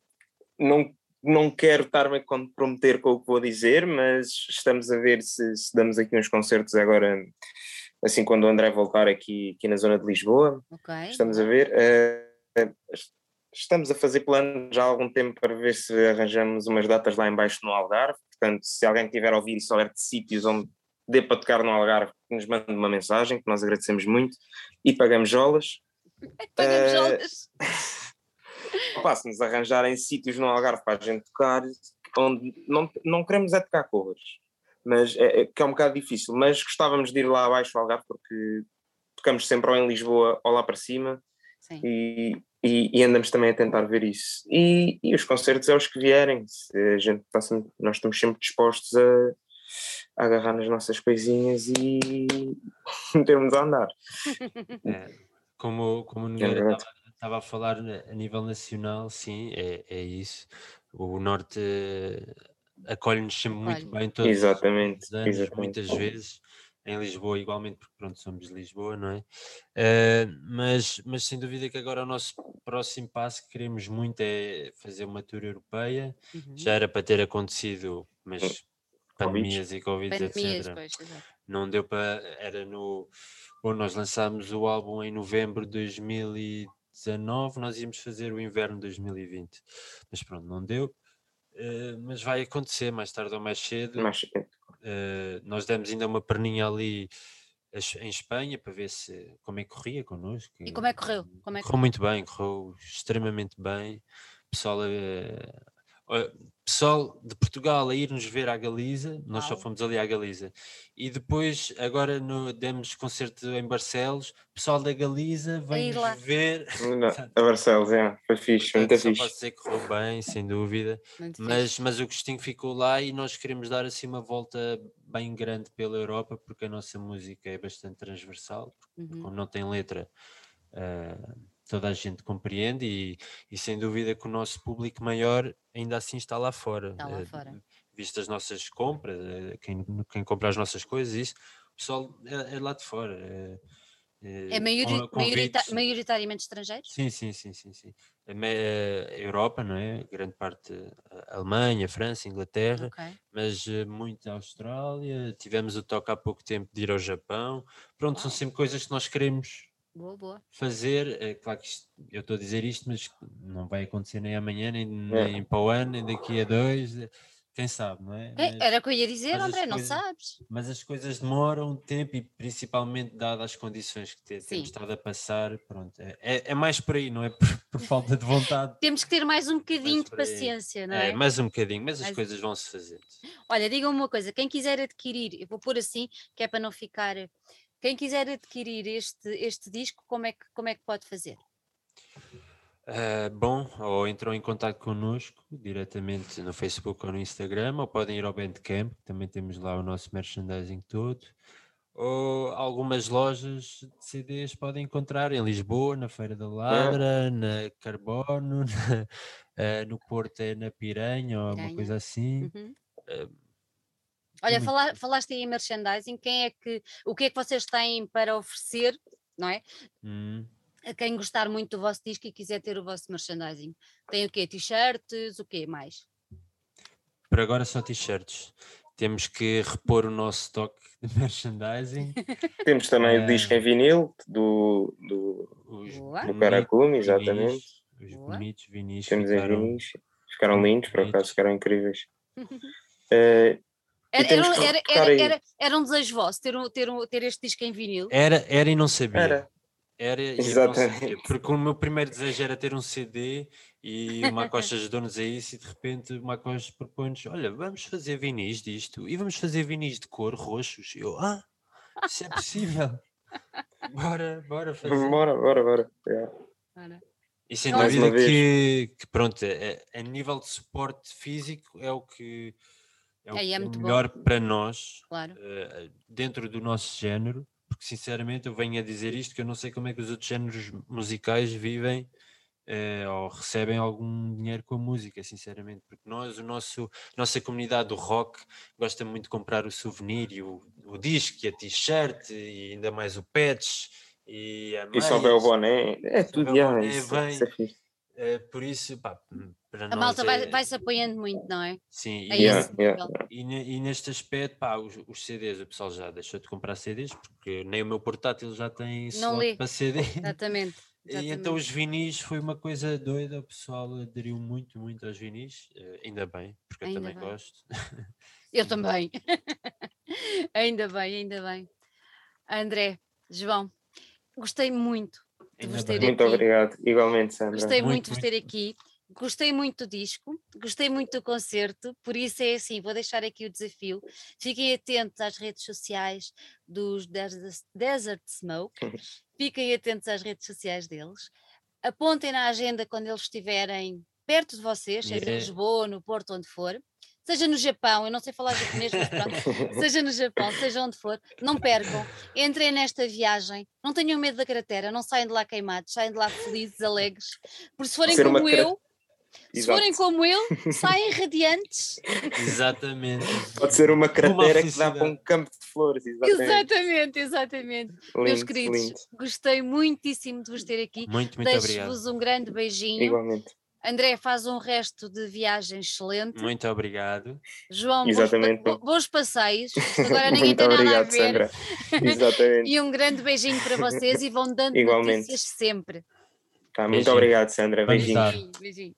não, não quero estar-me a comprometer com o que vou dizer, mas estamos a ver se, se damos aqui uns concertos agora, assim quando o André voltar aqui, aqui na zona de Lisboa. Ok? Estamos a ver. eh, estamos a fazer planos já há algum tempo para ver se arranjamos umas datas lá embaixo no Algarve. Portanto, se alguém tiver a ouvir e souber de sítios onde dê para tocar no Algarve, nos mande uma mensagem, que nós agradecemos muito e pagamos jolas. Pagamos Eh, jolas. Opa, se nos arranjarem sítios no Algarve para a gente tocar, onde não, não queremos é tocar covers, mas é, é, que é um bocado difícil, mas gostávamos de ir lá abaixo ao Algarve porque tocamos sempre ou em Lisboa ou lá para cima Sim. e, e, e andamos também a tentar ver isso. E, e os concertos é os que vierem, a gente está sempre- nós estamos sempre dispostos a, a agarrar nas nossas coisinhas e metermos a andar. É, como, como o É Nogueira verdade. estava a falar na- a nível nacional, sim, é, é isso. O Norte acolhe-nos sempre muito Acolhe. bem todos os- Exatamente, os anos, exatamente. muitas vezes. Em Lisboa, igualmente, porque pronto, somos de Lisboa, não é? Eh, mas, mas sem dúvida que agora o nosso próximo passo que queremos muito é fazer uma tour europeia. Uhum. Já era para ter acontecido, mas Covid. pandemias e Covid, Pandemias, etc pois, não deu para. Era no. Bom, nós lançámos o álbum em novembro de 2019, nós íamos fazer o inverno de 2020, mas pronto, não deu. Eh, mas vai acontecer mais tarde ou mais cedo. Mas, Eh, nós demos ainda uma perninha ali em Espanha para ver se como é que corria connosco. E como é que correu? Como é que... Correu muito bem, correu extremamente bem. Pessoal, eh, pessoal de Portugal a ir nos ver à Galiza, nós só Uau. fomos ali à Galiza. E depois, agora no, demos concerto em Barcelos, pessoal da Galiza vem nos ver. não, a Barcelos, é, foi fixe, foi muito só posso fixe. dizer que correu bem, sem dúvida. Muito fixe. Mas, mas o Gostinho ficou lá e nós queremos dar assim uma volta bem grande pela Europa, porque a nossa música é bastante transversal, Uhum. como não tem letra, ah, toda a gente compreende e, e sem dúvida que o nosso público maior ainda assim está lá fora. Está lá eh, fora. Visto as nossas compras, eh, quem, quem compra as nossas coisas, isso, o pessoal é, é lá de fora. eh, É eh, maiori- con- maiorita- maioritariamente estrangeiros? Sim, sim, sim, sim, sim. A Europa, não é? Grande parte, a Alemanha, França, Inglaterra, Ok. mas muito a Austrália. Tivemos o toque há pouco tempo de ir ao Japão. Pronto, são Uau. sempre coisas que nós queremos Boa, boa. fazer. É claro que isto- eu estou a dizer isto, mas não vai acontecer nem amanhã, nem, É. nem para o ano, nem daqui a dois. eh, Quem sabe, não é? É, Mas- Era o que eu ia dizer, André, não coisas- sabes? mas as coisas demoram tempo e principalmente dadas as condições que te- temos estado a passar, pronto, é, é- é mais por aí, não é por, por falta de vontade. Temos que ter mais um bocadinho Mais de paciência, não É, é? mais um bocadinho, mas as coisas vão se fazendo. Olha, digam-me uma coisa, quem quiser adquirir, eu vou pôr assim, que é para não ficar. Quem quiser adquirir este, este disco, como é, que, como é que pode fazer? Ah, bom, ou entram em contato connosco diretamente no Facebook ou no Instagram, ou podem ir ao Bandcamp, que também temos lá o nosso merchandising todo. Ou algumas lojas de CDs podem encontrar em Lisboa, na Feira da Ladra, na Carbono, na- ah, no Porto é na Piranha ou alguma coisa assim. Uhum. Eh, Olha, falaste aí em merchandising, quem é que, o que é que vocês têm para oferecer, não é? Hum, A quem gostar muito do vosso disco e quiser ter o vosso merchandising. Tem o quê? T-shirts, o quê mais? Por agora só t-shirts. Temos que repor o nosso estoque de merchandising. Temos também É. o disco em vinil do, do, Os do Caracumi, exatamente. vinis, Os Boa. bonitos vinis Temos em ficaram- vinis. Ficaram lindos, por acaso, ficaram incríveis. Eh, Era, era, era, era, aí. era, era um desejo vosso ter, um- ter, um- ter este disco em vinil. Era, era e não sabia. era. Era e não Exatamente. sabia, porque o meu primeiro desejo era ter um CD e o Macosta ajudou-nos a isso e de repente o Macosta propõe-nos, olha, vamos fazer vinis disto e vamos fazer vinis de cor roxos. E eu, ah, isso é possível. Bora, bora fazer. Bora, bora, bora. Yeah. E sem Mais dúvida que, que, pronto, é- é- a nível de suporte físico é o que é, o É, é é muito bom. melhor para nós claro. eh, dentro do nosso género, porque sinceramente eu venho a dizer isto que eu não sei como é que os outros géneros musicais vivem eh, ou recebem algum dinheiro com a música, sinceramente, porque nós, o nosso, nossa comunidade do rock gosta muito de comprar o souvenir e o, o disco e a t-shirt e ainda mais o patch e a E só o boné. É tudo, yeah, boné, isso, vem. isso é fixe. Por isso, pá, para A nós malta vai, é- vai-se apoiando muito, não é? Sim, É e, Yeah, yeah. e, e neste aspecto, pá, os, os CDs, o pessoal já deixou de comprar CDs, porque nem o meu portátil já tem slot para CD. Exatamente. E então Exatamente. os vinis foi uma coisa doida, o pessoal aderiu muito, muito aos vinis, eh, ainda bem, porque eu Ainda também bem. gosto. Eu também. ainda bem, ainda bem. André, João, gostei muito de vos ter Muito aqui. obrigado, igualmente, Sandra. Gostei muito, Muito, de vos ter aqui. Gostei muito do disco, gostei muito do concerto, por isso é assim, vou deixar aqui o desafio. Fiquem atentos às redes sociais dos Des- Desert Smoke, fiquem atentos às redes sociais deles, apontem na agenda quando eles estiverem perto de vocês, seja em Yeah. Lisboa, no Porto, onde for, seja no Japão, eu não sei falar japonês, mas pronto, seja no Japão, seja onde for, não percam, entrem nesta viagem, não tenham medo da cratera, não saiam de lá queimados, saem de lá felizes, alegres, porque se forem Ser uma como eu, se Exato. forem como eu, saem radiantes. Exatamente. Pode ser uma cratera que dá para um campo de flores. Exatamente. Exatamente, exatamente. Meus Lindo, queridos, lindo. gostei muitíssimo de vos ter aqui. Muito, muito obrigado. Deixo-vos um grande beijinho. Igualmente. André faz um resto de viagem excelente. Muito obrigado. João, bons, Exatamente. pa- bo- bons passeios. Isto Agora ninguém Muito tem nada a obrigado, ver. Sandra. Exatamente. E um grande beijinho para vocês e vão dando Igualmente. notícias sempre. Tá, muito Beijinho. obrigado, Sandra. Beijinhos. Beijinho, beijinho.